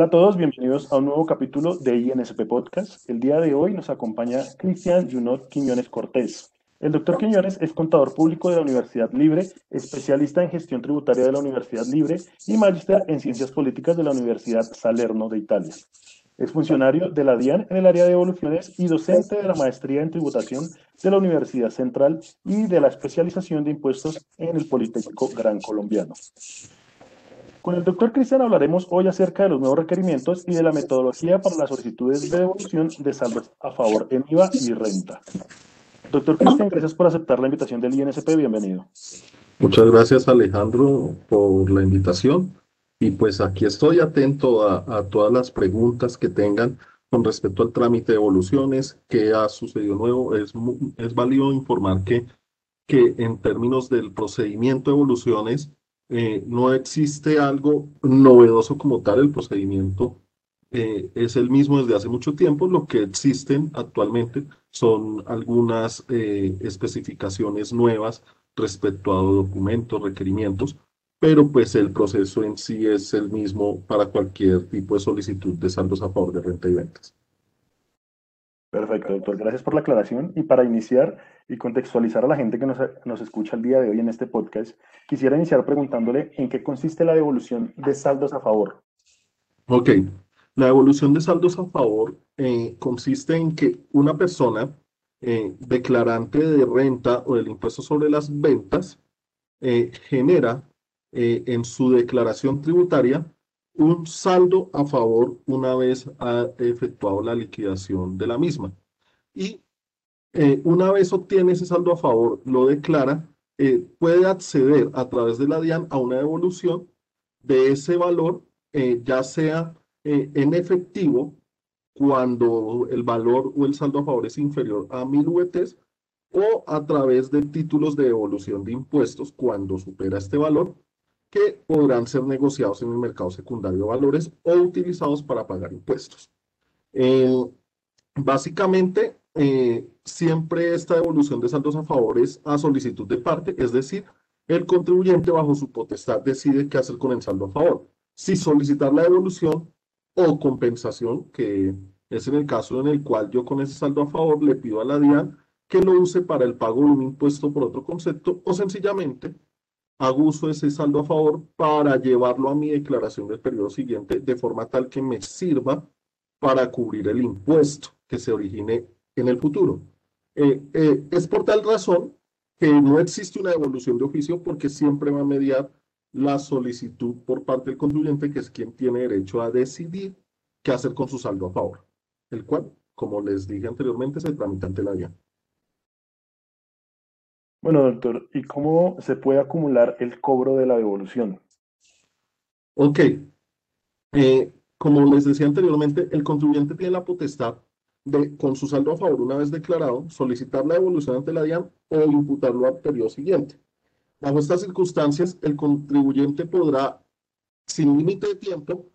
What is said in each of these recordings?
Hola a todos, bienvenidos a un nuevo capítulo de INSP Podcast. El día de hoy nos acompaña Cristian Junot Quiñones Cortés. El doctor Quiñones es contador público de la Universidad Libre, especialista en gestión tributaria de la Universidad Libre y magíster en ciencias políticas de la Universidad Salerno de Italia. Es funcionario de la DIAN en el área de evoluciones y docente de la maestría en tributación de la Universidad Central y de la especialización de impuestos en el Politécnico Gran Colombiano. Con el doctor Cristian hablaremos hoy acerca de los nuevos requerimientos y de la metodología para las solicitudes de devolución de saldos a favor en IVA y renta. Doctor Cristian, gracias por aceptar la invitación del INSP. Bienvenido. Muchas gracias, Alejandro, por la invitación. Y pues aquí estoy atento a, todas las preguntas que tengan con respecto al trámite de evoluciones, qué ha sucedido nuevo. Es, es válido informar que, que en términos del procedimiento de evoluciones, eh, no existe algo novedoso como tal, el procedimiento eh, es el mismo desde hace mucho tiempo, lo que existen actualmente son algunas eh, especificaciones nuevas respecto a documentos, requerimientos, pero pues el proceso en sí es el mismo para cualquier tipo de solicitud de saldos a favor de renta y ventas. Perfecto, doctor. Gracias por la aclaración. Y para iniciar y contextualizar a la gente que nos, escucha el día de hoy en este podcast, quisiera iniciar preguntándole en qué consiste la devolución de saldos a favor. Ok, la devolución de saldos a favor eh, consiste en que una persona eh, declarante de renta o del impuesto sobre las ventas eh, genera en su declaración tributaria un saldo a favor una vez ha efectuado la liquidación de la misma. Y eh, una vez obtiene ese saldo a favor, lo declara, eh, puede acceder a través de la DIAN a una devolución de ese valor, eh, ya sea en efectivo, cuando el valor o el saldo a favor es inferior a mil UETs, o a través de títulos de devolución de impuestos cuando supera este valor, que podrán ser negociados en el mercado secundario de valores o utilizados para pagar impuestos. Eh, básicamente, eh, siempre esta devolución de saldos a favores a solicitud de parte, es decir, el contribuyente bajo su potestad decide qué hacer con el saldo a favor. Si solicitar la devolución o compensación, que es en el caso en el cual yo con ese saldo a favor le pido a la DIAN que lo use para el pago de un impuesto por otro concepto o sencillamente hago uso de ese saldo a favor para llevarlo a mi declaración del periodo siguiente de forma tal que me sirva para cubrir el impuesto que se origine en el futuro. Eh, eh, es por tal razón que no existe una devolución de oficio porque siempre va a mediar la solicitud por parte del contribuyente, que es quien tiene derecho a decidir qué hacer con su saldo a favor, el cual, como les dije anteriormente, se tramita ante la DIAN. Bueno, doctor, ¿y cómo se puede acumular el cobro de la devolución? Ok. Eh, como les decía anteriormente, el contribuyente tiene la potestad de, con su saldo a favor una vez declarado, solicitar la devolución ante la DIAN o imputarlo al periodo siguiente. Bajo estas circunstancias, el contribuyente podrá, sin límite de tiempo,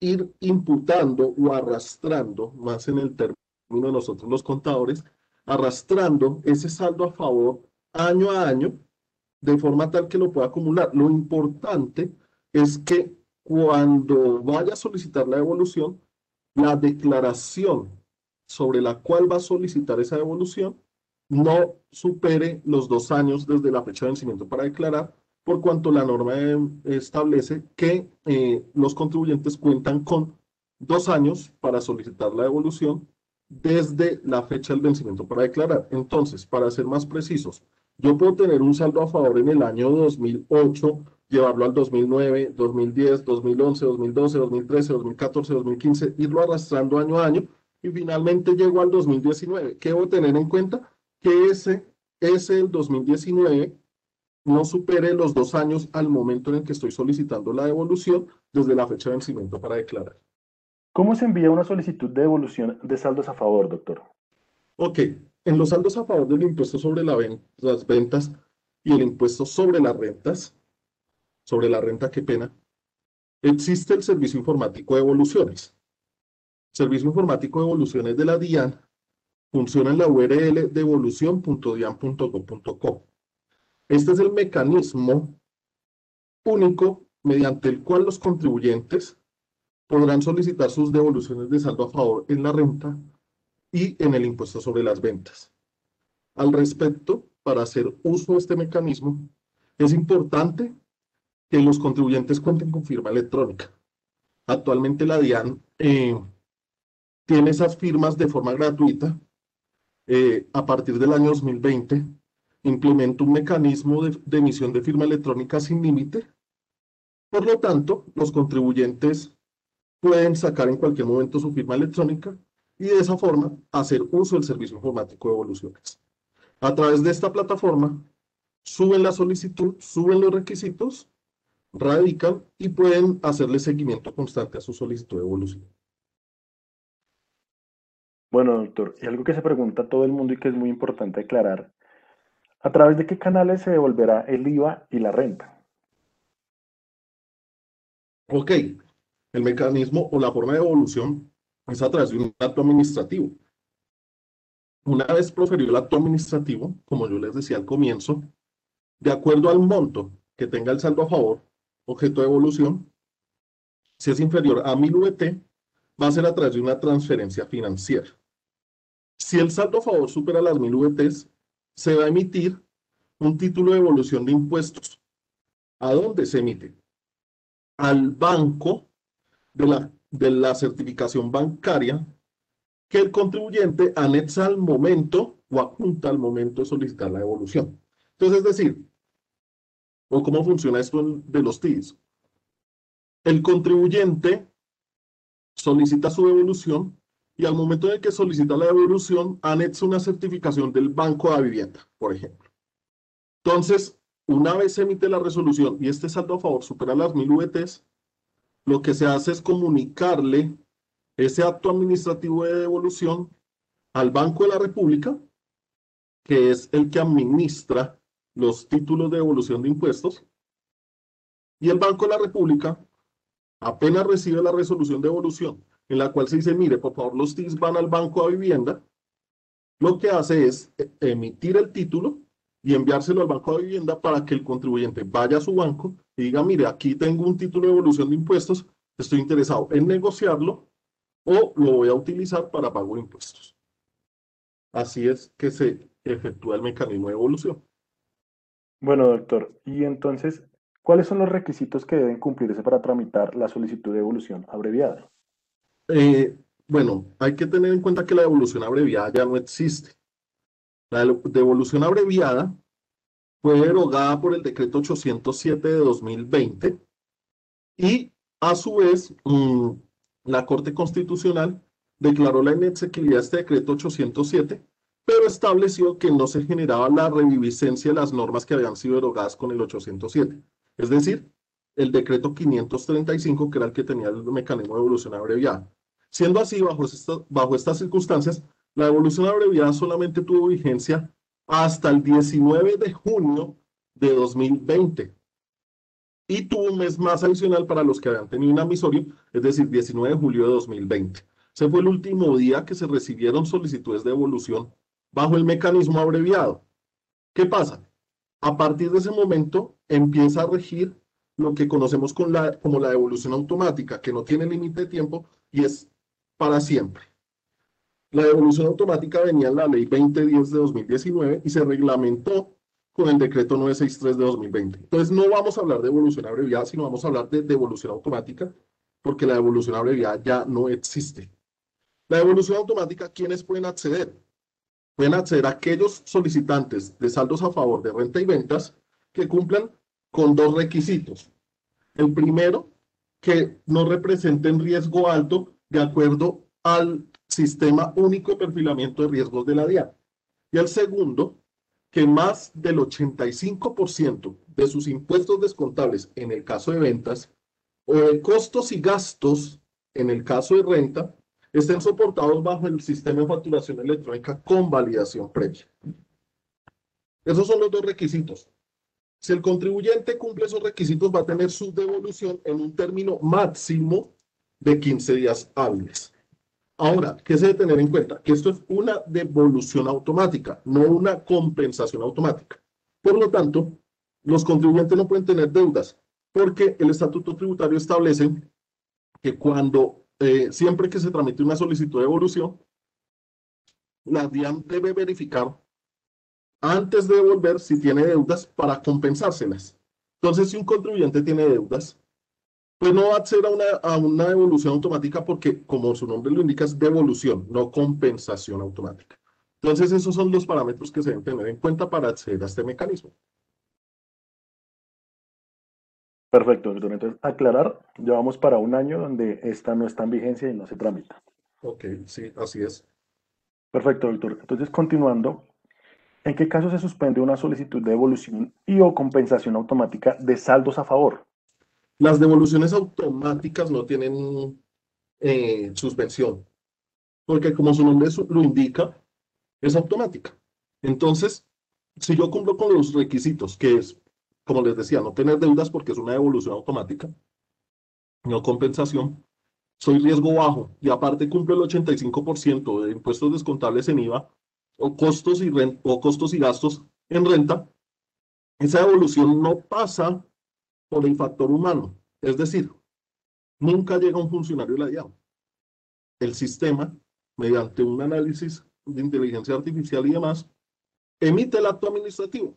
ir imputando o arrastrando, más en el término de nosotros los contadores, arrastrando ese saldo a favor año a año, de forma tal que lo pueda acumular. Lo importante es que cuando vaya a solicitar la devolución, la declaración sobre la cual va a solicitar esa devolución no supere los dos años desde la fecha de vencimiento para declarar, por cuanto la norma establece que eh, los contribuyentes cuentan con dos años para solicitar la devolución desde la fecha del vencimiento para declarar. Entonces, para ser más precisos, yo puedo tener un saldo a favor en el año 2008, llevarlo al 2009, 2010, 2011, 2012, 2013, 2014, 2015, irlo arrastrando año a año y finalmente llego al 2019. ¿Qué debo tener en cuenta? Que ese, ese el 2019 no supere los dos años al momento en el que estoy solicitando la devolución desde la fecha de vencimiento para declarar. ¿Cómo se envía una solicitud de devolución de saldos a favor, doctor? Ok, en los saldos a favor del impuesto sobre las ventas y el impuesto sobre las rentas, sobre la renta, qué pena, existe el Servicio Informático de Evoluciones. Servicio Informático de Evoluciones de la DIAN funciona en la URL devolución.dian.gov.co. Este es el mecanismo único mediante el cual los contribuyentes podrán solicitar sus devoluciones de saldo a favor en la renta y en el impuesto sobre las ventas. Al respecto, para hacer uso de este mecanismo, es importante que los contribuyentes cuenten con firma electrónica. Actualmente la DIAN eh, tiene esas firmas de forma gratuita. Eh, a partir del año 2020, implementa un mecanismo de, de emisión de firma electrónica sin límite. Por lo tanto, los contribuyentes pueden sacar en cualquier momento su firma electrónica y de esa forma hacer uso del servicio informático de evoluciones. A través de esta plataforma, suben la solicitud, suben los requisitos, radican y pueden hacerle seguimiento constante a su solicitud de evolución. Bueno, doctor, y algo que se pregunta todo el mundo y que es muy importante aclarar, ¿a través de qué canales se devolverá el IVA y la renta? Ok, el mecanismo o la forma de devolución es a través de un acto administrativo. Una vez proferido el acto administrativo, como yo les decía al comienzo, de acuerdo al monto que tenga el saldo a favor, objeto de evolución, si es inferior a 1000 VT, va a ser a través de una transferencia financiera. Si el saldo a favor supera las 1000 VTs, se va a emitir un título de evolución de impuestos. ¿A dónde se emite? Al banco de la, de la certificación bancaria que el contribuyente anexa al momento o apunta al momento de solicitar la evolución. Entonces, es decir, o cómo funciona esto de los TIS. El contribuyente solicita su devolución y al momento de que solicita la devolución, anexa una certificación del Banco de Vivienda, por ejemplo. Entonces, una vez se emite la resolución y este saldo a favor supera las mil VTs, lo que se hace es comunicarle ese acto administrativo de devolución al Banco de la República, que es el que administra los títulos de devolución de impuestos, y el Banco de la República apenas recibe la resolución de devolución en la cual se dice, mire, por favor, los TIS van al Banco de Vivienda, lo que hace es emitir el título y enviárselo al Banco de Vivienda para que el contribuyente vaya a su banco y diga, mire, aquí tengo un título de evolución de impuestos, estoy interesado en negociarlo o lo voy a utilizar para pago de impuestos. Así es que se efectúa el mecanismo de evolución. Bueno, doctor, y entonces, ¿cuáles son los requisitos que deben cumplirse para tramitar la solicitud de evolución abreviada? Eh, bueno, hay que tener en cuenta que la devolución abreviada ya no existe. La devolución abreviada fue derogada por el decreto 807 de 2020 y a su vez mm, la Corte Constitucional declaró la inexequibilidad de este decreto 807, pero estableció que no se generaba la reviviscencia de las normas que habían sido derogadas con el 807. Es decir, el decreto 535, que era el que tenía el mecanismo de evolución abreviada. Siendo así, bajo, bajo estas circunstancias, la evolución abreviada solamente tuvo vigencia hasta el 19 de junio de 2020 y tuvo un mes más adicional para los que habían tenido un amisorio, es decir, 19 de julio de 2020. Ese fue el último día que se recibieron solicitudes de evolución bajo el mecanismo abreviado. ¿Qué pasa? A partir de ese momento empieza a regir lo que conocemos con la, como la devolución automática, que no tiene límite de tiempo y es para siempre. La devolución automática venía en la ley 2010 de 2019 y se reglamentó con el decreto 963 de 2020. Entonces no vamos a hablar de devolución abreviada, sino vamos a hablar de devolución automática, porque la devolución abreviada ya no existe. La devolución automática, ¿quiénes pueden acceder? Pueden acceder a aquellos solicitantes de saldos a favor de renta y ventas que cumplan con dos requisitos. El primero, que no representen riesgo alto de acuerdo al sistema único de perfilamiento de riesgos de la DIAN. Y el segundo, que más del 85% de sus impuestos descontables en el caso de ventas o de costos y gastos en el caso de renta estén soportados bajo el sistema de facturación electrónica con validación previa. Esos son los dos requisitos. Si el contribuyente cumple esos requisitos, va a tener su devolución en un término máximo de 15 días hábiles. Ahora, ¿qué se debe tener en cuenta? Que esto es una devolución automática, no una compensación automática. Por lo tanto, los contribuyentes no pueden tener deudas, porque el estatuto tributario establece que cuando, eh, siempre que se tramite una solicitud de devolución, la DIAN debe verificar antes de devolver si tiene deudas para compensárselas. Entonces, si un contribuyente tiene deudas, pues no va a acceder a una, a una devolución automática porque, como su nombre lo indica, es devolución, no compensación automática. Entonces, esos son los parámetros que se deben tener en cuenta para acceder a este mecanismo. Perfecto, doctor. Entonces, aclarar, llevamos para un año donde esta no está en vigencia y no se tramita. Ok, sí, así es. Perfecto, doctor. Entonces, continuando, ¿en qué caso se suspende una solicitud de devolución y o compensación automática de saldos a favor? Las devoluciones automáticas no tienen eh, suspensión, porque como su nombre lo indica, es automática. Entonces, si yo cumplo con los requisitos, que es, como les decía, no tener deudas porque es una devolución automática, no compensación, soy riesgo bajo y aparte cumple el 85% de impuestos descontables en IVA o costos y, o costos y gastos en renta, esa devolución no pasa por el factor humano. Es decir, nunca llega un funcionario de la. El sistema, mediante un análisis de inteligencia artificial y demás, emite el acto administrativo.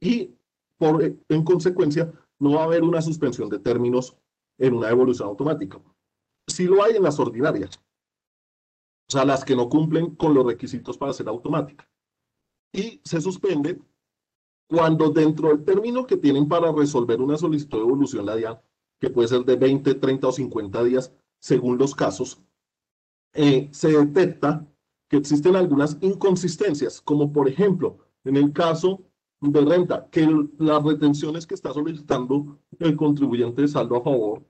Y por, en consecuencia, no va a haber una suspensión de términos en una devolución automática. Sí lo hay en las ordinarias, sea, las que no cumplen con los requisitos para ser automática. Y se suspende cuando dentro del término que tienen para resolver una solicitud de devolución la que puede ser de 20, 30 o 50 días, según los casos, eh, se detecta que existen algunas inconsistencias, como por ejemplo, en el caso de renta, que las retenciones que está solicitando el contribuyente de saldo a favor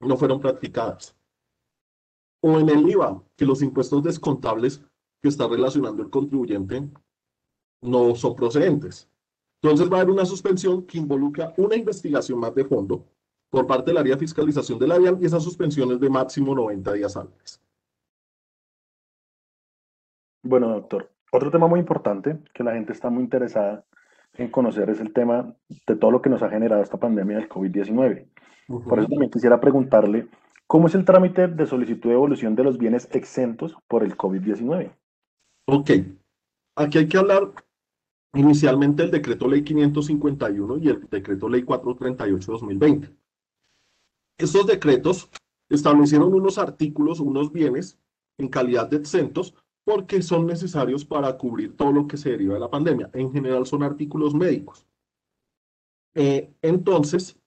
no fueron practicadas. O en el IVA, que los impuestos descontables que está relacionando el contribuyente no son procedentes. Entonces va a haber una suspensión que involucra una investigación más de fondo por parte del área de fiscalización de la DIAN y esa suspensión es de máximo 90 días hábiles. Bueno, doctor, otro tema muy importante que la gente está muy interesada en conocer es el tema de todo lo que nos ha generado esta pandemia del COVID-19. Por eso también quisiera preguntarle, ¿cómo es el trámite de solicitud de evolución de los bienes exentos por el COVID-19? Ok, aquí hay que hablar inicialmente el decreto ley 551 y el decreto ley 438-2020. Estos decretos establecieron unos artículos, unos bienes en calidad de exentos porque son necesarios para cubrir todo lo que se deriva de la pandemia. En general son artículos médicos. Eh, entonces,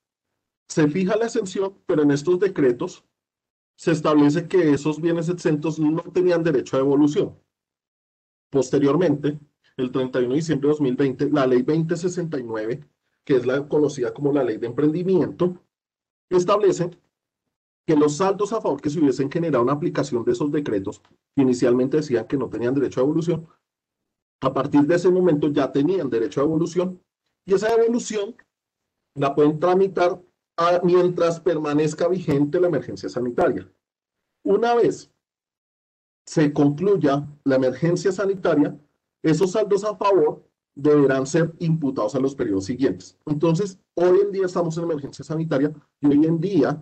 se fija la exención, pero en estos decretos se establece que esos bienes exentos no tenían derecho a devolución. Posteriormente, el 31 de diciembre de 2020, la ley 2069, que es la conocida como la ley de emprendimiento, establece que los saldos a favor que se hubiesen generado una aplicación de esos decretos, que inicialmente decían que no tenían derecho a evolución, a partir de ese momento ya tenían derecho a evolución, y esa evolución la pueden tramitar mientras permanezca vigente la emergencia sanitaria. Una vez se concluya la emergencia sanitaria, esos saldos a favor deberán ser imputados a los periodos siguientes. Entonces, hoy en día estamos en emergencia sanitaria y hoy en día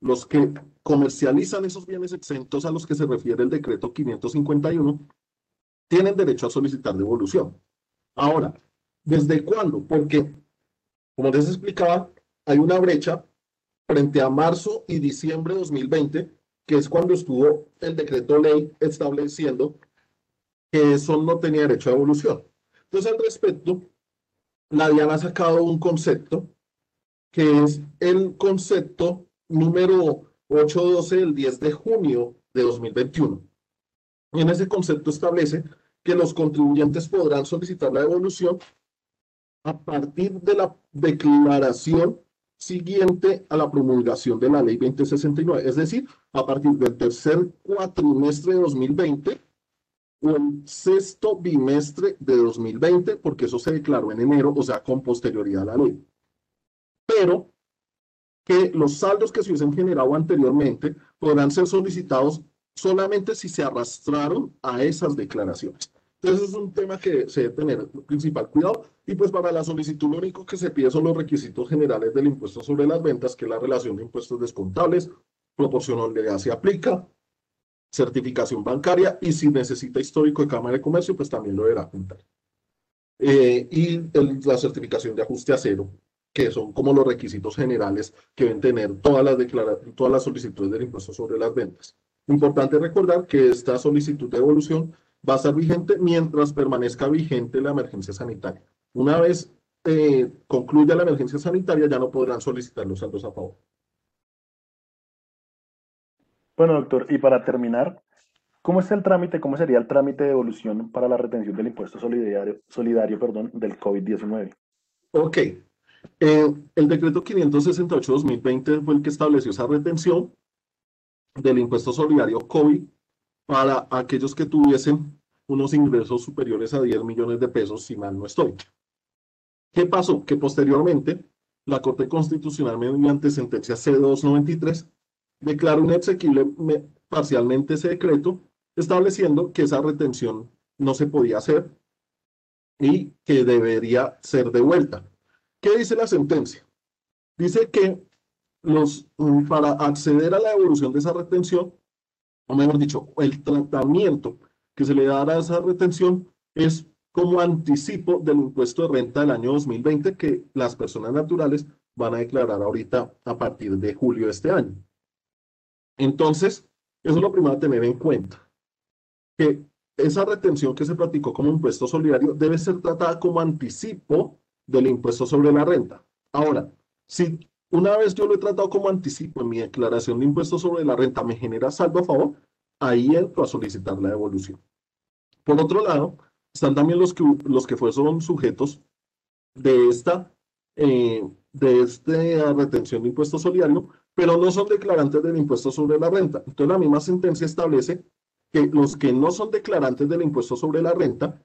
los que comercializan esos bienes exentos a los que se refiere el decreto 551 tienen derecho a solicitar devolución. Ahora, ¿desde cuándo? Porque, como les explicaba, hay una brecha frente a marzo y diciembre de 2020, que es cuando estuvo el decreto ley estableciendo que eso no tenía derecho a evolución. Entonces, al respecto, la DIAN ha sacado un concepto que es el concepto número 812 del 10 de junio de 2021. Y en ese concepto establece que los contribuyentes podrán solicitar la devolución a partir de la declaración siguiente a la promulgación de la ley 2069, es decir, a partir del tercer cuatrimestre de 2020 o el sexto bimestre de 2020, porque eso se declaró en enero, o sea, con posterioridad a la ley. Pero que los saldos que se hubiesen generado anteriormente podrán ser solicitados solamente si se arrastraron a esas declaraciones. Entonces es un tema que se debe tener principal cuidado y pues para la solicitud lo único que se pide son los requisitos generales del impuesto sobre las ventas, que es la relación de impuestos descontables, proporcionalidad se aplica, certificación bancaria y si necesita histórico de Cámara de Comercio, pues también lo deberá contar. Eh, y la certificación de ajuste a cero, que son como los requisitos generales que deben tener todas las, todas las solicitudes del impuesto sobre las ventas. Importante recordar que esta solicitud de devolución va a estar vigente mientras permanezca vigente la emergencia sanitaria. Una vez eh, concluya la emergencia sanitaria, ya no podrán solicitar los saldos a favor. Bueno, doctor, y para terminar, ¿cómo es el trámite, cómo sería el trámite de devolución para la retención del impuesto solidario, solidario perdón, del COVID-19? Ok. Eh, el decreto 568-2020 fue el que estableció esa retención del impuesto solidario COVID para aquellos que tuviesen unos ingresos superiores a 10 millones de pesos, si mal no estoy. ¿Qué pasó? Que posteriormente la Corte Constitucional, mediante sentencia C293, declaró inexequible parcialmente ese decreto, estableciendo que esa retención no se podía hacer y que debería ser devuelta. ¿Qué dice la sentencia? Dice que los, para acceder a la devolución de esa retención, o mejor dicho, el tratamiento que se le dará a esa retención es como anticipo del impuesto de renta del año 2020 que las personas naturales van a declarar ahorita a partir de julio de este año. Entonces, eso es lo primero a tener en cuenta, que esa retención que se practicó como impuesto solidario debe ser tratada como anticipo del impuesto sobre la renta. Ahora, si una vez yo lo he tratado como anticipo en mi declaración de impuesto sobre la renta, me genera saldo a favor, ahí entro a solicitar la devolución. Por otro lado, están también los que, los que fueron sujetos de esta, eh, de esta retención de impuesto solidario, pero no son declarantes del impuesto sobre la renta. Entonces, la misma sentencia establece que los que no son declarantes del impuesto sobre la renta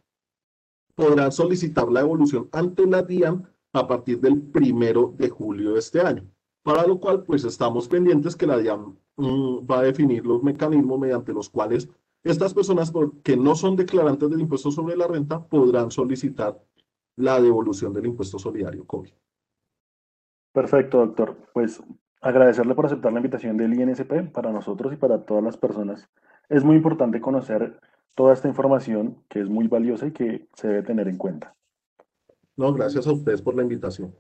podrán solicitar la devolución ante la DIAN a partir del primero de julio de este año. Para lo cual, pues estamos pendientes que la DIAN mm, va a definir los mecanismos mediante los cuales estas personas que no son declarantes del impuesto sobre la renta podrán solicitar la devolución del impuesto solidario COVID. Perfecto, doctor. Pues agradecerle por aceptar la invitación del INSP para nosotros y para todas las personas. Es muy importante conocer toda esta información que es muy valiosa y que se debe tener en cuenta. Gracias a ustedes por la invitación.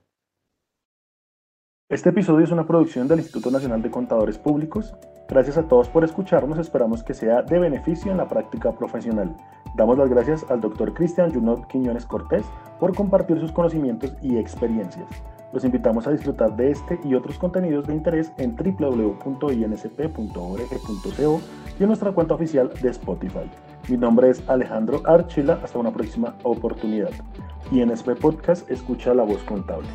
Este episodio es una producción del Instituto Nacional de Contadores Públicos. Gracias a todos por escucharnos, esperamos que sea de beneficio en la práctica profesional. Damos las gracias al doctor Cristian Junot Quiñones Cortés por compartir sus conocimientos y experiencias. Los invitamos a disfrutar de este y otros contenidos de interés en www.insp.org.co y en nuestra cuenta oficial de Spotify. Mi nombre es Alejandro Archila, hasta una próxima oportunidad. INSP Podcast escucha la voz contable.